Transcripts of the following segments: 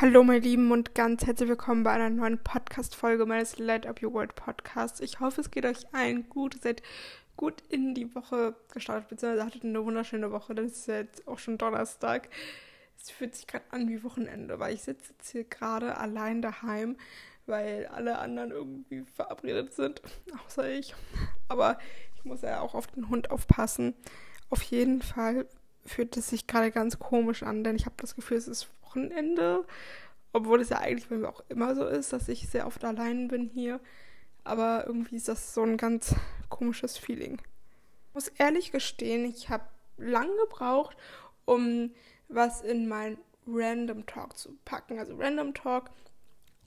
Hallo, meine Lieben, und ganz herzlich willkommen bei einer neuen Podcast-Folge meines Light Up Your World Podcasts. Ich hoffe, es geht euch allen gut. Ihr seid gut in die Woche gestartet, beziehungsweise hattet eine wunderschöne Woche. Das ist jetzt auch schon Donnerstag. Es fühlt sich gerade an wie Wochenende, weil ich sitze jetzt hier gerade allein daheim, weil alle anderen irgendwie verabredet sind, außer ich. Aber ich muss ja auch auf den Hund aufpassen. Auf jeden Fall fühlt es sich gerade ganz komisch an, denn ich habe das Gefühl, es ist Wochenende. Obwohl es ja eigentlich bei mir auch immer so ist, dass ich sehr oft allein bin hier. Aber irgendwie ist das so ein ganz komisches Feeling. Ich muss ehrlich gestehen, ich habe lang gebraucht, um was in mein Random Talk zu packen. Also Random Talk,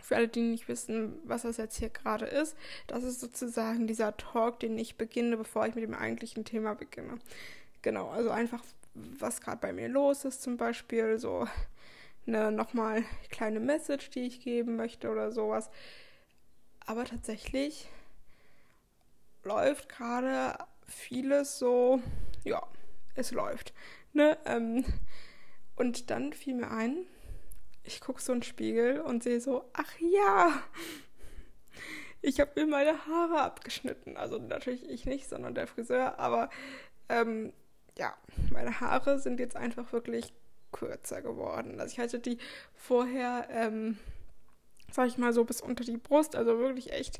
für alle, die nicht wissen, was das jetzt hier gerade ist, das ist sozusagen dieser Talk, den ich beginne, bevor ich mit dem eigentlichen Thema beginne. Genau, also einfach, was gerade bei mir los ist zum Beispiel, so eine nochmal kleine Message, die ich geben möchte oder sowas. Aber tatsächlich läuft gerade vieles so, ja, es läuft. Ne? Ähm, und dann fiel mir ein, ich gucke so in den Spiegel und sehe so, ach ja, ich habe mir meine Haare abgeschnitten. Also natürlich ich nicht, sondern der Friseur. Aber ähm, ja, meine Haare sind jetzt einfach wirklich kürzer geworden. Also ich hatte die vorher, ähm, sag ich mal so, bis unter die Brust, also wirklich echt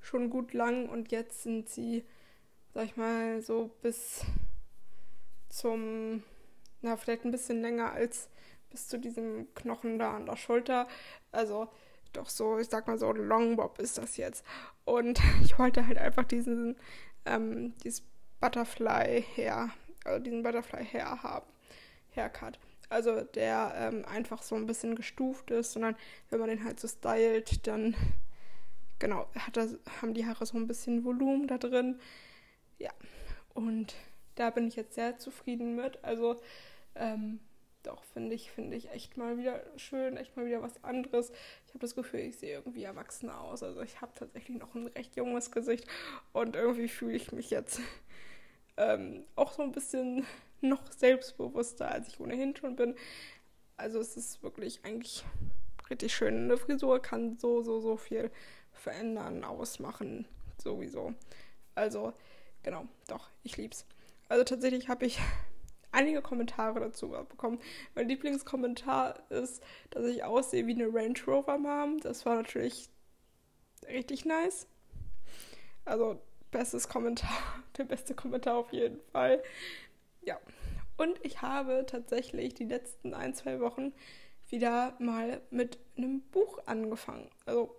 schon gut lang und jetzt sind sie, sag ich mal, so bis zum, na, vielleicht ein bisschen länger als bis zu diesem Knochen da an der Schulter. Also doch so, ich sag mal so, Longbob ist das jetzt. Und ich wollte halt einfach diesen, ähm, dieses Butterfly her, also diesen Butterfly her haben, Haircut. Also der ähm, einfach so ein bisschen gestuft ist, sondern wenn man den halt so stylt, dann genau, das, haben die Haare so ein bisschen Volumen da drin. Ja, und da bin ich jetzt sehr zufrieden mit. Also ähm, doch, finde ich, finde ich echt mal wieder schön, echt mal wieder was anderes. Ich habe das Gefühl, ich sehe irgendwie erwachsener aus. Also ich habe tatsächlich noch ein recht junges Gesicht und irgendwie fühle ich mich jetzt ähm, auch so ein bisschen noch selbstbewusster, als ich ohnehin schon bin. Also es ist wirklich eigentlich richtig schön. Eine Frisur kann so, so, so viel verändern, ausmachen, sowieso. Also, genau, doch, ich lieb's. Also tatsächlich habe ich einige Kommentare dazu bekommen. Mein Lieblingskommentar ist, dass ich aussehe wie eine Range Rover Mom. Das war natürlich richtig nice. Also, bestes Kommentar, der beste Kommentar auf jeden Fall. Ja. Und ich habe tatsächlich die letzten ein, zwei Wochen wieder mal mit einem Buch angefangen. Also,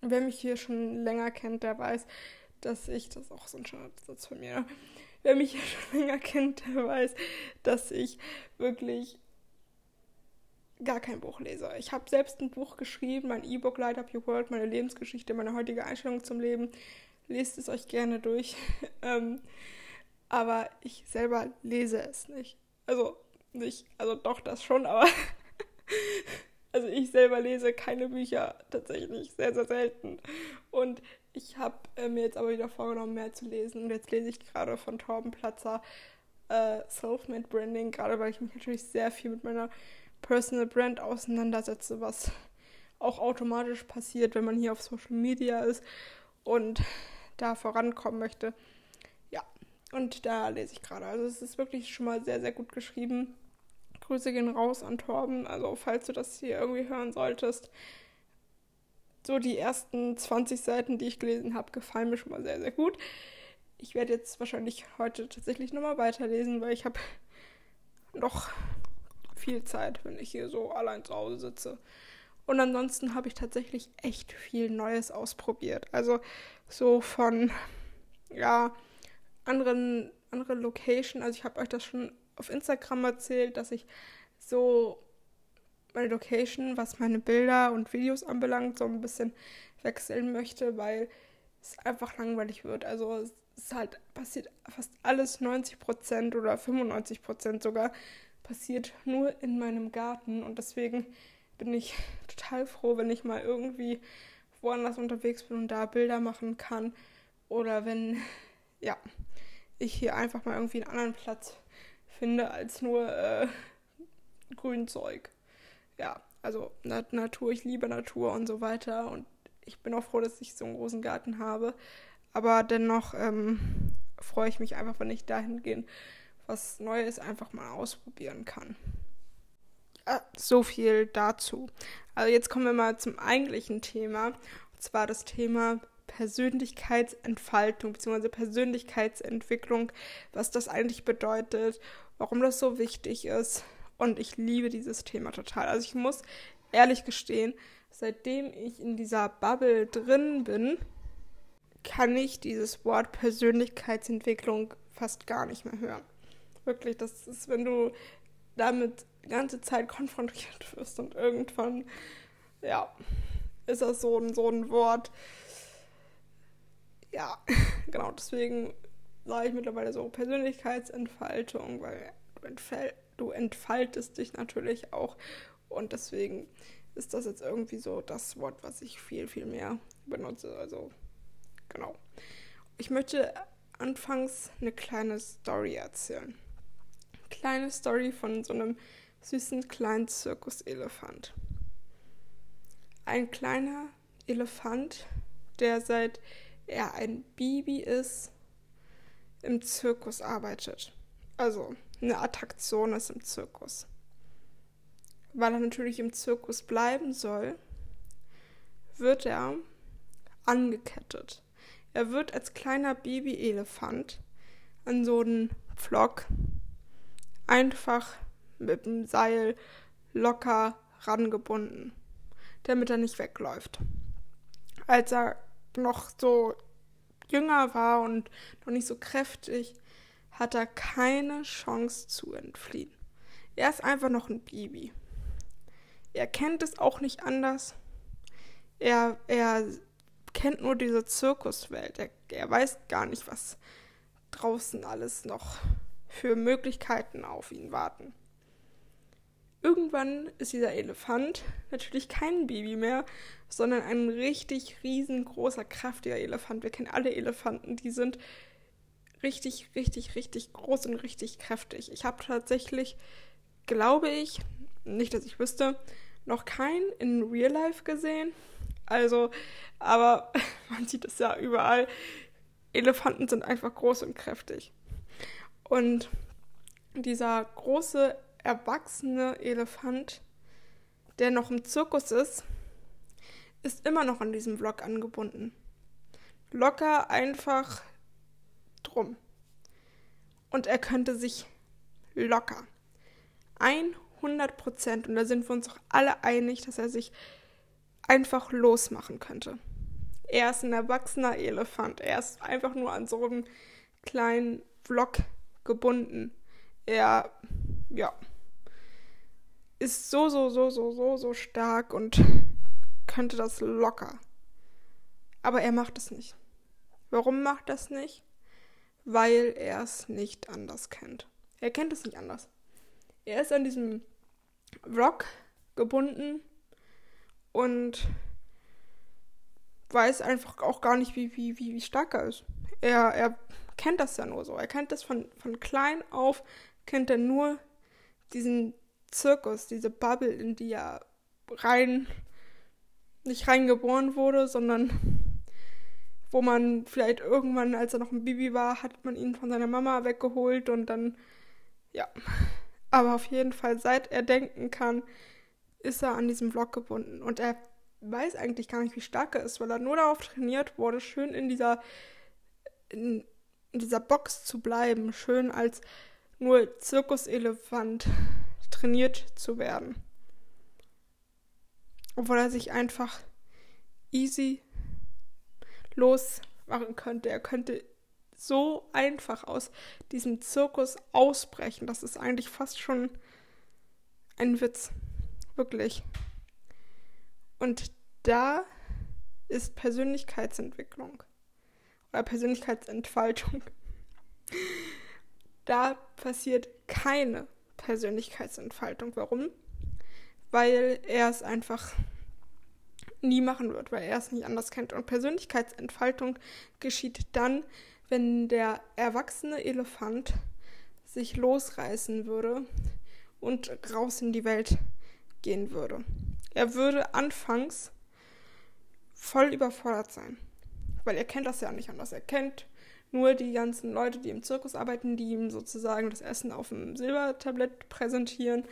wer mich hier schon länger kennt, der weiß, dass ich, das ist auch so ein Satz von mir, wer mich hier schon länger kennt, der weiß, dass ich wirklich gar kein Buch lese. Ich habe selbst ein Buch geschrieben, mein E-Book Light Up Your World, meine Lebensgeschichte, meine heutige Einstellung zum Leben. Lest es euch gerne durch. aber ich selber lese es nicht. Also nicht, also doch das schon, aber also ich selber lese keine Bücher tatsächlich sehr, sehr selten. Und ich habe äh, mir jetzt aber wieder vorgenommen, mehr zu lesen. Und jetzt lese ich gerade von Torben Platzer äh, Self-Made Branding, gerade weil ich mich natürlich sehr viel mit meiner Personal Brand auseinandersetze, was auch automatisch passiert, wenn man hier auf Social Media ist und da vorankommen möchte. Und da lese ich gerade. Also es ist wirklich schon mal sehr, sehr gut geschrieben. Grüße gehen raus an Torben. Also falls du das hier irgendwie hören solltest. So die ersten 20 Seiten, die ich gelesen habe, gefallen mir schon mal sehr, sehr gut. Ich werde jetzt wahrscheinlich heute tatsächlich nochmal weiterlesen, weil ich habe noch viel Zeit, wenn ich hier so allein zu Hause sitze. Und ansonsten habe ich tatsächlich echt viel Neues ausprobiert. Also so von, ja, anderen, andere Location. Also ich habe euch das schon auf Instagram erzählt, dass ich so meine Location, was meine Bilder und Videos anbelangt, so ein bisschen wechseln möchte, weil es einfach langweilig wird. Also es halt passiert fast alles 90 Prozent oder 95 Prozent sogar passiert nur in meinem Garten und deswegen bin ich total froh, wenn ich mal irgendwie woanders unterwegs bin und da Bilder machen kann oder wenn ja ich hier einfach mal irgendwie einen anderen Platz finde als nur äh, Grünzeug. Ja, also Natur, ich liebe Natur und so weiter. Und ich bin auch froh, dass ich so einen großen Garten habe. Aber dennoch ähm, freue ich mich einfach, wenn ich dahingehend was Neues einfach mal ausprobieren kann. Ja, so viel dazu. Also jetzt kommen wir mal zum eigentlichen Thema. Und zwar das Thema Persönlichkeitsentfaltung bzw. Persönlichkeitsentwicklung, was das eigentlich bedeutet, warum das so wichtig ist. Und ich liebe dieses Thema total. Also ich muss ehrlich gestehen, seitdem ich in dieser Bubble drin bin, kann ich dieses Wort Persönlichkeitsentwicklung fast gar nicht mehr hören. Wirklich, das ist, wenn du damit die ganze Zeit konfrontiert wirst und irgendwann, ja, ist das so ein, so ein Wort. Ja, genau, deswegen sage ich mittlerweile so Persönlichkeitsentfaltung, weil du, entfall, du entfaltest dich natürlich auch und deswegen ist das jetzt irgendwie so das Wort, was ich viel, viel mehr benutze. Also Genau. Ich möchte anfangs eine kleine Story erzählen. Kleine Story von so einem süßen kleinen Zirkuselefant. Ein kleiner Elefant, der seit er ein Baby ist, im Zirkus arbeitet. Also eine Attraktion ist im Zirkus. Weil er natürlich im Zirkus bleiben soll, wird er angekettet. Er wird als kleiner Babyelefant an so einen Pflock einfach mit dem Seil locker rangebunden, damit er nicht wegläuft. Als er noch so jünger war und noch nicht so kräftig, hat er keine Chance zu entfliehen. Er ist einfach noch ein Baby. Er kennt es auch nicht anders. Er, er kennt nur diese Zirkuswelt. Er, er weiß gar nicht, was draußen alles noch für Möglichkeiten auf ihn warten. Irgendwann ist dieser Elefant natürlich kein Baby mehr, sondern ein richtig riesengroßer, kräftiger Elefant. Wir kennen alle Elefanten, die sind richtig, richtig, richtig groß und richtig kräftig. Ich habe tatsächlich, glaube ich, nicht, dass ich wüsste, noch keinen in Real Life gesehen, also, aber man sieht es ja überall. Elefanten sind einfach groß und kräftig. Und dieser große, erwachsene Elefant, der noch im Zirkus ist, ist immer noch an diesem Vlog angebunden. Locker einfach drum. Und er könnte sich locker 100 Prozent, und da sind wir uns auch alle einig, dass er sich einfach losmachen könnte. Er ist ein erwachsener Elefant. Er ist einfach nur an so einem kleinen Vlog gebunden. Er, ja, ist so, so, so, so, so, so stark und könnte das locker. Aber er macht es nicht. Warum macht das nicht? Weil er es nicht anders kennt. Er kennt es nicht anders. Er ist an diesem Rock gebunden und weiß einfach auch gar nicht, wie, wie, wie, wie stark er ist. Er, er kennt das ja nur so. Er kennt das von, von klein auf, kennt er nur diesen Zirkus, diese Bubble, in die er rein, nicht reingeboren wurde, sondern wo man vielleicht irgendwann, als er noch ein Baby war, hat man ihn von seiner Mama weggeholt und dann, ja. Aber auf jeden Fall, seit er denken kann, ist er an diesem Vlog gebunden. Und er weiß eigentlich gar nicht, wie stark er ist, weil er nur darauf trainiert wurde, schön in dieser, in, in dieser Box zu bleiben, schön als nur Zirkuselefant trainiert zu werden. Obwohl er sich einfach easy losmachen könnte. Er könnte so einfach aus diesem Zirkus ausbrechen. Das ist eigentlich fast schon ein Witz. Wirklich. Und da ist Persönlichkeitsentwicklung oder Persönlichkeitsentfaltung. Da passiert keine Persönlichkeitsentfaltung. Warum? Weil er es einfach nie machen wird, weil er es nicht anders kennt. Und Persönlichkeitsentfaltung geschieht dann, wenn der erwachsene Elefant sich losreißen würde und raus in die Welt gehen würde. Er würde anfangs voll überfordert sein, weil er kennt das ja nicht anders. Er kennt nur die ganzen Leute, die im Zirkus arbeiten, die ihm sozusagen das Essen auf dem Silbertablett präsentieren,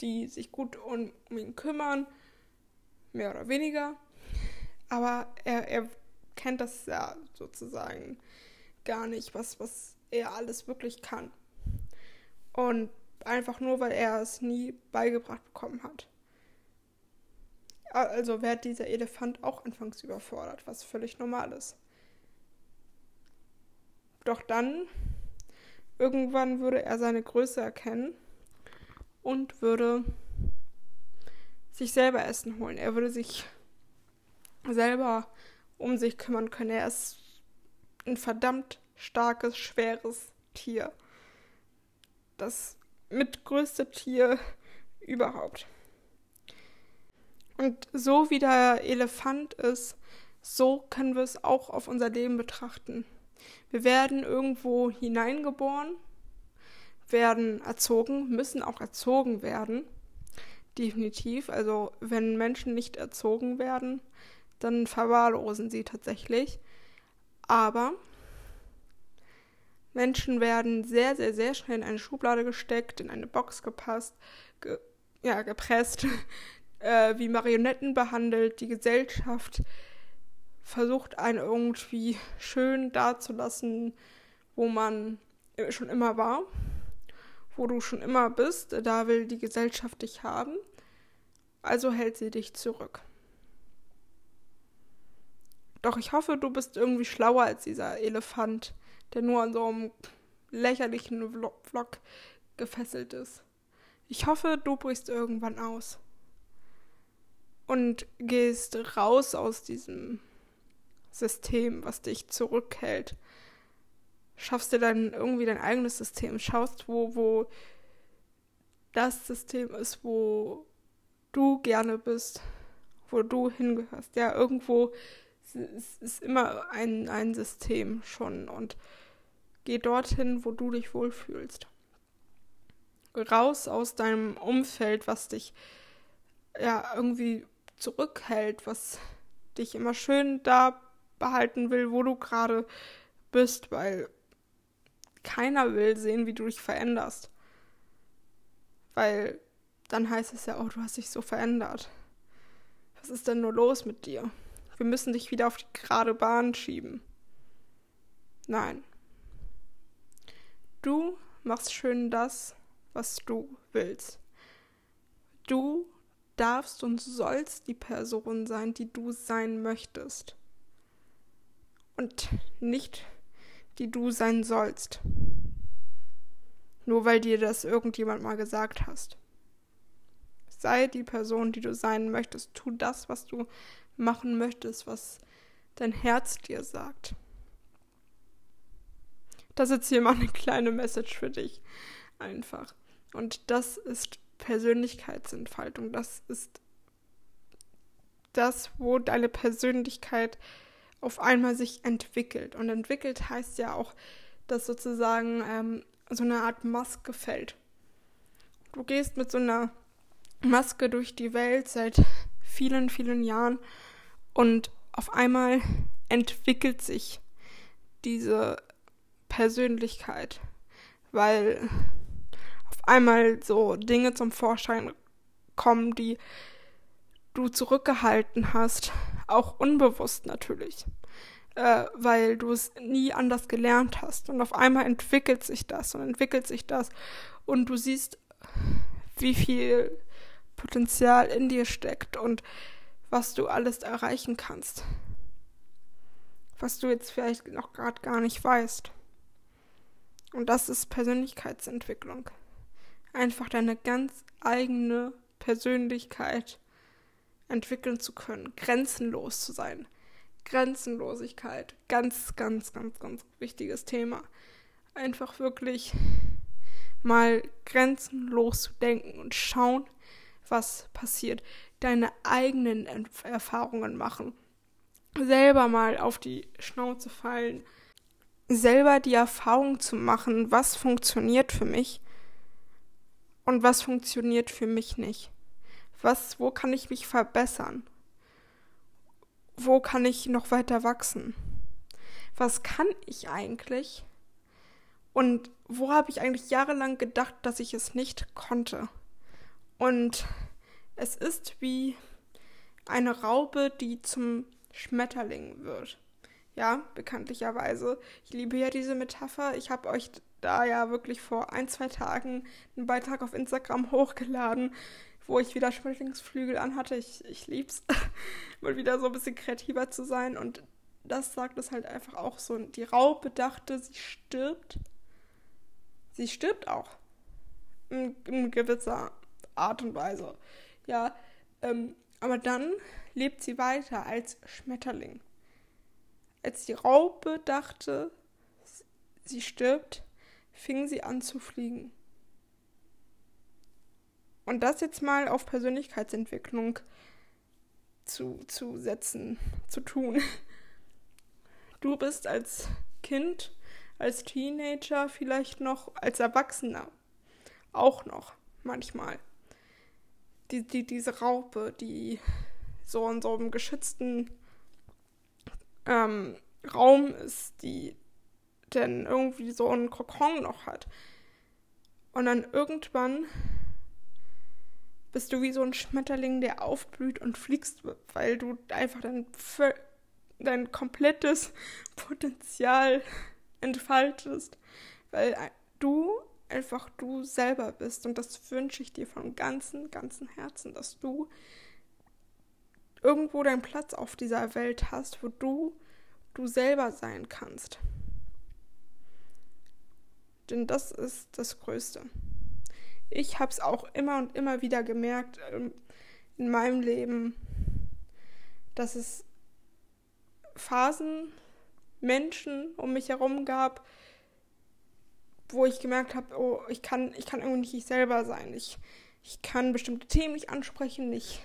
die sich gut um, um ihn kümmern, mehr oder weniger. Aber er, er kennt das ja sozusagen gar nicht, was, was er alles wirklich kann. Und einfach nur, weil er es nie beigebracht bekommen hat. Also wird dieser Elefant auch anfangs überfordert, was völlig normal ist. Doch dann, irgendwann würde er seine Größe erkennen und würde sich selber Essen holen. Er würde sich selber um sich kümmern können. Er ist ein verdammt starkes, schweres Tier. Das mitgrößte Tier überhaupt. Und so wie der Elefant ist, so können wir es auch auf unser Leben betrachten. Wir werden irgendwo hineingeboren, werden erzogen, müssen auch erzogen werden. Definitiv. Also wenn Menschen nicht erzogen werden, dann verwahrlosen sie tatsächlich. Aber Menschen werden sehr, sehr, sehr schnell in eine Schublade gesteckt, in eine Box gepasst, ge ja, gepresst, äh, wie Marionetten behandelt. Die Gesellschaft versucht einen irgendwie schön dazulassen, wo man schon immer war, wo du schon immer bist. Da will die Gesellschaft dich haben. Also hält sie dich zurück. Doch ich hoffe, du bist irgendwie schlauer als dieser Elefant, der nur an so einem lächerlichen Vlog gefesselt ist. Ich hoffe, du brichst irgendwann aus und gehst raus aus diesem System, was dich zurückhält. Schaffst dir dann irgendwie dein eigenes System, schaust, wo, wo das System ist, wo du gerne bist, wo du hingehörst. Ja, irgendwo es ist immer ein, ein System schon und geh dorthin, wo du dich wohlfühlst. Raus aus deinem Umfeld, was dich ja irgendwie zurückhält, was dich immer schön da behalten will, wo du gerade bist, weil keiner will sehen, wie du dich veränderst. Weil dann heißt es ja, oh, du hast dich so verändert. Was ist denn nur los mit dir? wir müssen dich wieder auf die gerade Bahn schieben. Nein. Du machst schön das, was du willst. Du darfst und sollst die Person sein, die du sein möchtest. Und nicht die du sein sollst. Nur weil dir das irgendjemand mal gesagt hast. Sei die Person, die du sein möchtest. Tu das, was du machen möchtest, was dein Herz dir sagt. Das ist jetzt hier mal eine kleine Message für dich. Einfach. Und das ist Persönlichkeitsentfaltung. Das ist das, wo deine Persönlichkeit auf einmal sich entwickelt. Und entwickelt heißt ja auch, dass sozusagen ähm, so eine Art Maske fällt. Du gehst mit so einer Maske durch die Welt seit vielen, vielen Jahren und auf einmal entwickelt sich diese Persönlichkeit, weil auf einmal so Dinge zum Vorschein kommen, die du zurückgehalten hast, auch unbewusst natürlich, äh, weil du es nie anders gelernt hast. Und auf einmal entwickelt sich das und entwickelt sich das und du siehst, wie viel Potenzial in dir steckt und was du alles erreichen kannst. Was du jetzt vielleicht noch gerade gar nicht weißt. Und das ist Persönlichkeitsentwicklung. Einfach deine ganz eigene Persönlichkeit entwickeln zu können, grenzenlos zu sein. Grenzenlosigkeit, ganz, ganz, ganz, ganz wichtiges Thema. Einfach wirklich mal grenzenlos zu denken und schauen, was passiert deine eigenen Erfahrungen machen. Selber mal auf die Schnauze fallen. Selber die Erfahrung zu machen, was funktioniert für mich und was funktioniert für mich nicht. Was, wo kann ich mich verbessern? Wo kann ich noch weiter wachsen? Was kann ich eigentlich? Und wo habe ich eigentlich jahrelang gedacht, dass ich es nicht konnte? Und es ist wie eine Raupe, die zum Schmetterling wird. Ja, bekanntlicherweise. Ich liebe ja diese Metapher. Ich habe euch da ja wirklich vor ein, zwei Tagen einen Beitrag auf Instagram hochgeladen, wo ich wieder Schmetterlingsflügel anhatte. Ich, ich lieb's, mal wieder so ein bisschen kreativer zu sein. Und das sagt es halt einfach auch so. Die Raupe dachte, sie stirbt. Sie stirbt auch. In, in gewisser Art und Weise. Ja, ähm, aber dann lebt sie weiter als Schmetterling. Als die Raupe dachte, sie stirbt, fing sie an zu fliegen. Und das jetzt mal auf Persönlichkeitsentwicklung zu, zu setzen, zu tun. Du bist als Kind, als Teenager, vielleicht noch als Erwachsener auch noch manchmal. Die, die, diese Raupe, die so in so einem geschützten ähm, Raum ist, die denn irgendwie so einen Kokon noch hat. Und dann irgendwann bist du wie so ein Schmetterling, der aufblüht und fliegst, weil du einfach dein, dein komplettes Potenzial entfaltest, weil du einfach du selber bist. Und das wünsche ich dir von ganzem, ganzem Herzen, dass du irgendwo deinen Platz auf dieser Welt hast, wo du du selber sein kannst. Denn das ist das Größte. Ich habe es auch immer und immer wieder gemerkt ähm, in meinem Leben, dass es Phasen, Menschen um mich herum gab, wo ich gemerkt habe, oh, ich kann, ich kann irgendwie nicht ich selber sein. Ich, ich kann bestimmte Themen nicht ansprechen, ich,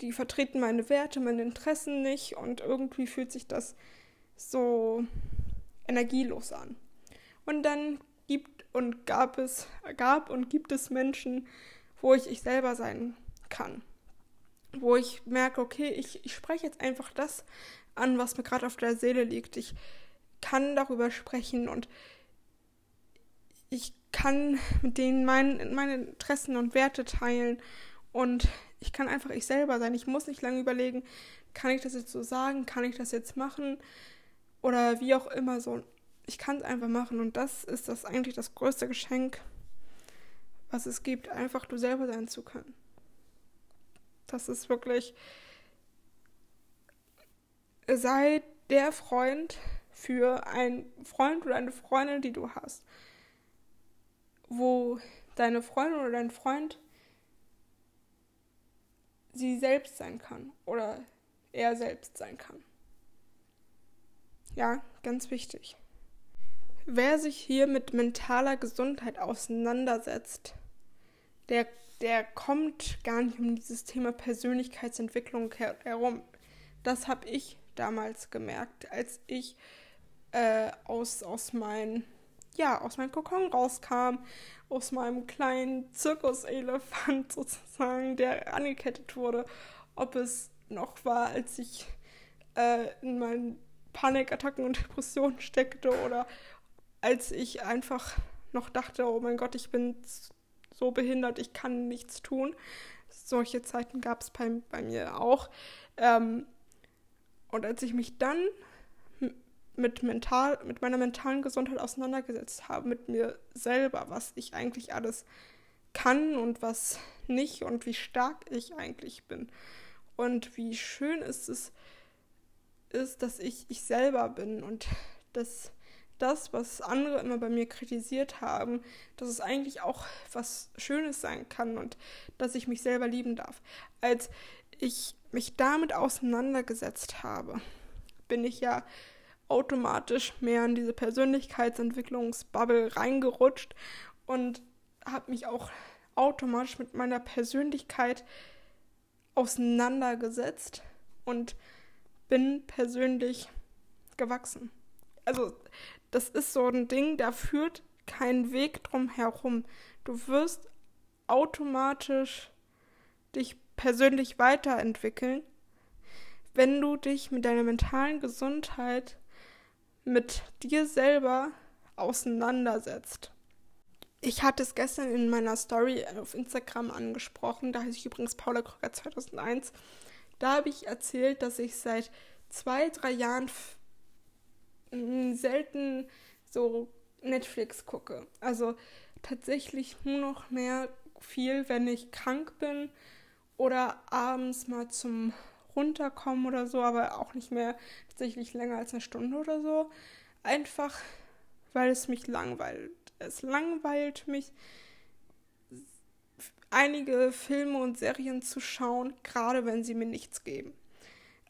die vertreten meine Werte, meine Interessen nicht und irgendwie fühlt sich das so energielos an. Und dann und gab es, gab und gibt es Menschen, wo ich ich selber sein kann. Wo ich merke, okay, ich, ich spreche jetzt einfach das an, was mir gerade auf der Seele liegt. Ich kann darüber sprechen und ich kann mit denen mein, meine Interessen und Werte teilen und ich kann einfach ich selber sein. Ich muss nicht lange überlegen, kann ich das jetzt so sagen, kann ich das jetzt machen oder wie auch immer so. Ich kann es einfach machen und das ist das eigentlich das größte Geschenk, was es gibt, einfach du selber sein zu können. Das ist wirklich, sei der Freund für einen Freund oder eine Freundin, die du hast wo deine Freundin oder dein Freund sie selbst sein kann oder er selbst sein kann. Ja, ganz wichtig. Wer sich hier mit mentaler Gesundheit auseinandersetzt, der, der kommt gar nicht um dieses Thema Persönlichkeitsentwicklung her herum. Das habe ich damals gemerkt, als ich äh, aus, aus meinen ja, aus meinem Kokon rauskam, aus meinem kleinen Zirkuselefant sozusagen, der angekettet wurde, ob es noch war, als ich äh, in meinen Panikattacken und Depressionen steckte oder als ich einfach noch dachte, oh mein Gott, ich bin so behindert, ich kann nichts tun. Solche Zeiten gab es bei, bei mir auch. Ähm, und als ich mich dann mit, mental, mit meiner mentalen Gesundheit auseinandergesetzt habe, mit mir selber, was ich eigentlich alles kann und was nicht und wie stark ich eigentlich bin. Und wie schön ist es ist, dass ich ich selber bin und dass das, was andere immer bei mir kritisiert haben, dass es eigentlich auch was Schönes sein kann und dass ich mich selber lieben darf. Als ich mich damit auseinandergesetzt habe, bin ich ja automatisch mehr in diese Persönlichkeitsentwicklungsbubble reingerutscht und habe mich auch automatisch mit meiner Persönlichkeit auseinandergesetzt und bin persönlich gewachsen. Also das ist so ein Ding, da führt kein Weg drum herum. Du wirst automatisch dich persönlich weiterentwickeln, wenn du dich mit deiner mentalen Gesundheit, mit dir selber auseinandersetzt. Ich hatte es gestern in meiner Story auf Instagram angesprochen, da heiße ich übrigens Paula Krüger 2001. Da habe ich erzählt, dass ich seit zwei, drei Jahren selten so Netflix gucke. Also tatsächlich nur noch mehr viel, wenn ich krank bin oder abends mal zum Runterkommen oder so, aber auch nicht mehr tatsächlich länger als eine Stunde oder so. Einfach, weil es mich langweilt. Es langweilt mich, einige Filme und Serien zu schauen, gerade wenn sie mir nichts geben.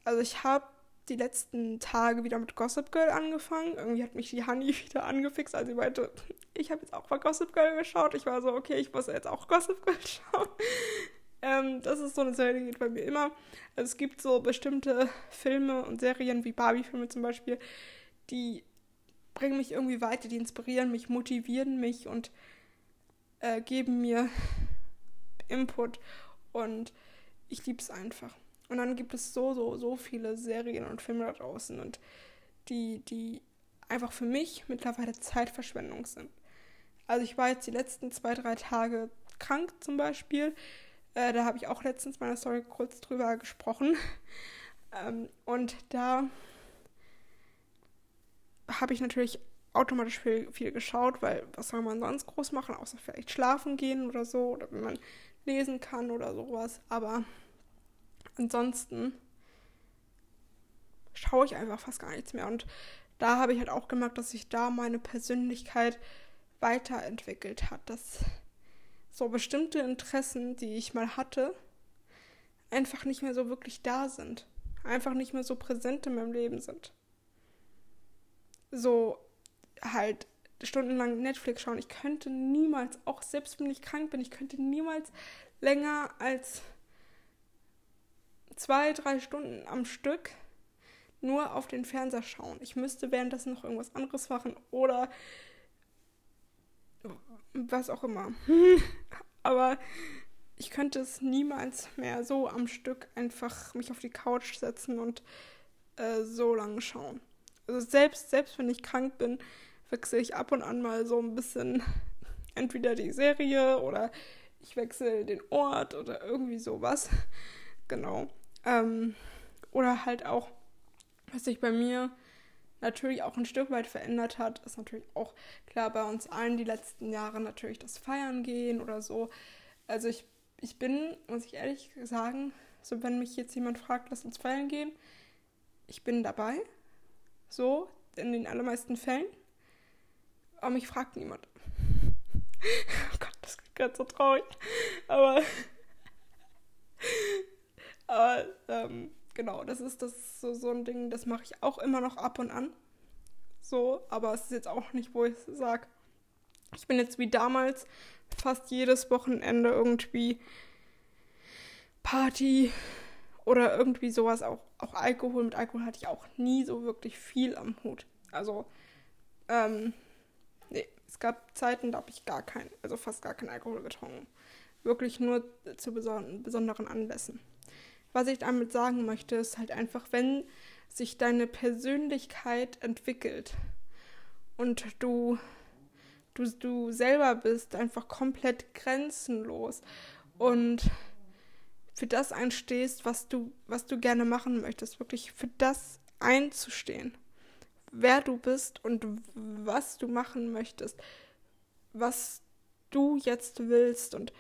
Also ich habe die letzten Tage wieder mit Gossip Girl angefangen. Irgendwie hat mich die Honey wieder angefixt, als sie meinte, ich habe jetzt auch mal Gossip Girl geschaut. Ich war so, okay, ich muss jetzt auch Gossip Girl schauen. Ähm, das ist so eine Serie, die geht bei mir immer. Also es gibt so bestimmte Filme und Serien wie Barbie-Filme zum Beispiel, die bringen mich irgendwie weiter, die inspirieren mich, motivieren mich und äh, geben mir Input. Und ich liebe es einfach. Und dann gibt es so, so, so viele Serien und Filme da draußen und die, die einfach für mich mittlerweile Zeitverschwendung sind. Also ich war jetzt die letzten zwei, drei Tage krank zum Beispiel. Äh, da habe ich auch letztens meiner Story kurz drüber gesprochen. Ähm, und da habe ich natürlich automatisch viel, viel geschaut, weil was soll man sonst groß machen, außer vielleicht schlafen gehen oder so, oder wenn man lesen kann oder sowas. Aber ansonsten schaue ich einfach fast gar nichts mehr. Und da habe ich halt auch gemerkt, dass sich da meine Persönlichkeit weiterentwickelt hat. Dass so bestimmte Interessen, die ich mal hatte, einfach nicht mehr so wirklich da sind. Einfach nicht mehr so präsent in meinem Leben sind. So halt stundenlang Netflix schauen. Ich könnte niemals, auch selbst wenn ich krank bin, ich könnte niemals länger als zwei, drei Stunden am Stück nur auf den Fernseher schauen. Ich müsste währenddessen noch irgendwas anderes machen oder was auch immer. Aber ich könnte es niemals mehr so am Stück einfach mich auf die Couch setzen und äh, so lange schauen. Also selbst, selbst wenn ich krank bin, wechsle ich ab und an mal so ein bisschen entweder die Serie oder ich wechsle den Ort oder irgendwie sowas. Genau. Ähm, oder halt auch, was sich bei mir natürlich auch ein Stück weit verändert hat, ist natürlich auch klar bei uns allen die letzten Jahre natürlich das Feiern gehen oder so. Also ich, ich bin, muss ich ehrlich sagen, so wenn mich jetzt jemand fragt, lass uns feiern gehen, ich bin dabei. So, in den allermeisten Fällen. Aber mich fragt niemand. oh Gott, das ist gerade so traurig. Aber, aber ähm, genau, das ist das so, so ein Ding, das mache ich auch immer noch ab und an. So, aber es ist jetzt auch nicht, wo ich sage, ich bin jetzt wie damals fast jedes Wochenende irgendwie Party oder irgendwie sowas. Auch, auch Alkohol. Mit Alkohol hatte ich auch nie so wirklich viel am Hut. Also, ähm, nee, es gab Zeiten, da habe ich gar keinen, also fast gar keinen Alkohol getrunken. Wirklich nur zu besonderen Anlässen. Was ich damit sagen möchte, ist halt einfach, wenn sich deine Persönlichkeit entwickelt und du, du, du selber bist einfach komplett grenzenlos und für das einstehst, was du, was du gerne machen möchtest, wirklich für das einzustehen, wer du bist und was du machen möchtest, was du jetzt willst und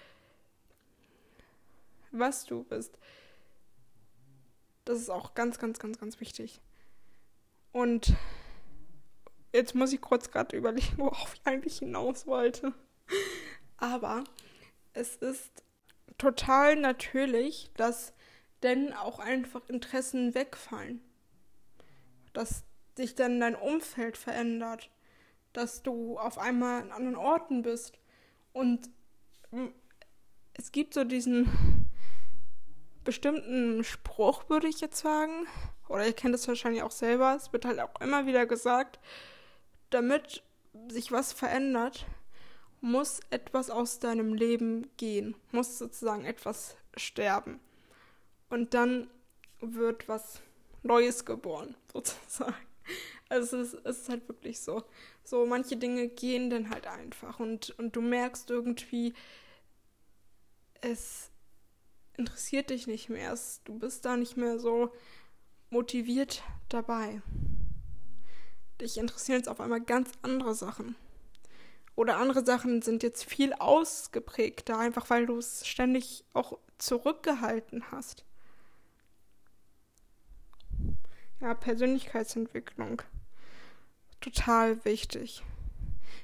was du bist das ist auch ganz, ganz, ganz, ganz wichtig. Und jetzt muss ich kurz gerade überlegen, worauf ich eigentlich hinaus wollte. Aber es ist total natürlich, dass denn auch einfach Interessen wegfallen. Dass sich dann dein Umfeld verändert. Dass du auf einmal an anderen Orten bist. Und es gibt so diesen bestimmten Spruch, würde ich jetzt sagen. Oder ihr kennt es wahrscheinlich auch selber. Es wird halt auch immer wieder gesagt, damit sich was verändert, muss etwas aus deinem Leben gehen. Muss sozusagen etwas sterben. Und dann wird was Neues geboren, sozusagen. Also es ist, es ist halt wirklich so. So, manche Dinge gehen dann halt einfach und, und du merkst irgendwie, es interessiert dich nicht mehr. Du bist da nicht mehr so motiviert dabei. Dich interessieren jetzt auf einmal ganz andere Sachen. Oder andere Sachen sind jetzt viel ausgeprägter, einfach weil du es ständig auch zurückgehalten hast. Ja, Persönlichkeitsentwicklung. Total wichtig.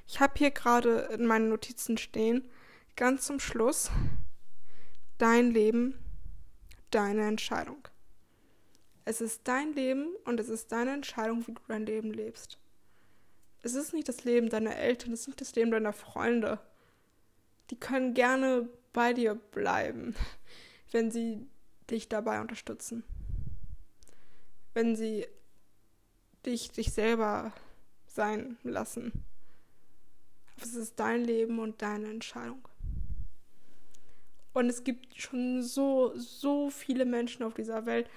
Ich habe hier gerade in meinen Notizen stehen, ganz zum Schluss, dein Leben, deine Entscheidung. Es ist dein Leben und es ist deine Entscheidung, wie du dein Leben lebst. Es ist nicht das Leben deiner Eltern, es ist nicht das Leben deiner Freunde. Die können gerne bei dir bleiben, wenn sie dich dabei unterstützen wenn sie dich dich selber sein lassen. Es ist dein Leben und deine Entscheidung. Und es gibt schon so, so viele Menschen auf dieser Welt,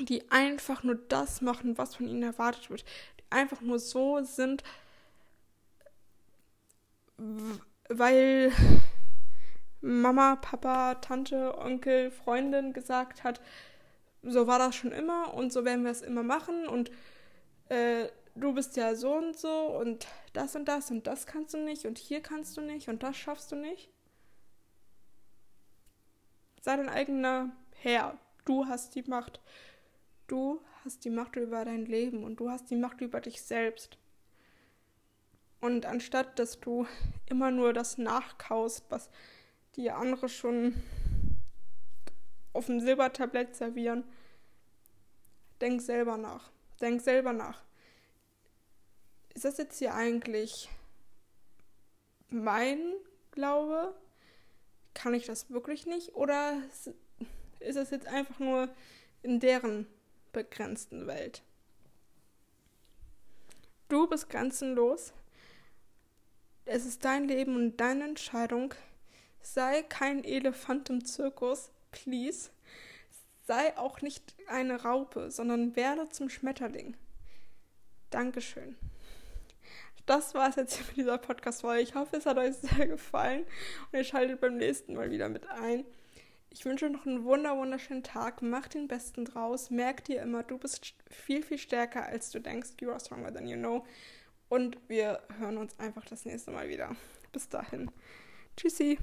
die einfach nur das machen, was von ihnen erwartet wird. Die einfach nur so sind, weil Mama, Papa, Tante, Onkel, Freundin gesagt hat, so war das schon immer und so werden wir es immer machen und äh, du bist ja so und so und das und das und das kannst du nicht und hier kannst du nicht und das schaffst du nicht. Sei dein eigener Herr. Du hast die Macht. Du hast die Macht über dein Leben und du hast die Macht über dich selbst. Und anstatt dass du immer nur das nachkaust, was die andere schon auf dem Silbertablett servieren. Denk selber nach. Denk selber nach. Ist das jetzt hier eigentlich mein Glaube? Kann ich das wirklich nicht? Oder ist es jetzt einfach nur in deren begrenzten Welt? Du bist grenzenlos. Es ist dein Leben und deine Entscheidung. Sei kein Elefant im Zirkus please, sei auch nicht eine Raupe, sondern werde zum Schmetterling. Dankeschön. Das war es jetzt mit dieser Podcast-Folge. Ich hoffe, es hat euch sehr gefallen und ihr schaltet beim nächsten Mal wieder mit ein. Ich wünsche noch einen wunder wunderschönen Tag. Mach den Besten draus. Merk dir immer, du bist viel, viel stärker, als du denkst. You are stronger than you know. Und wir hören uns einfach das nächste Mal wieder. Bis dahin. Tschüssi.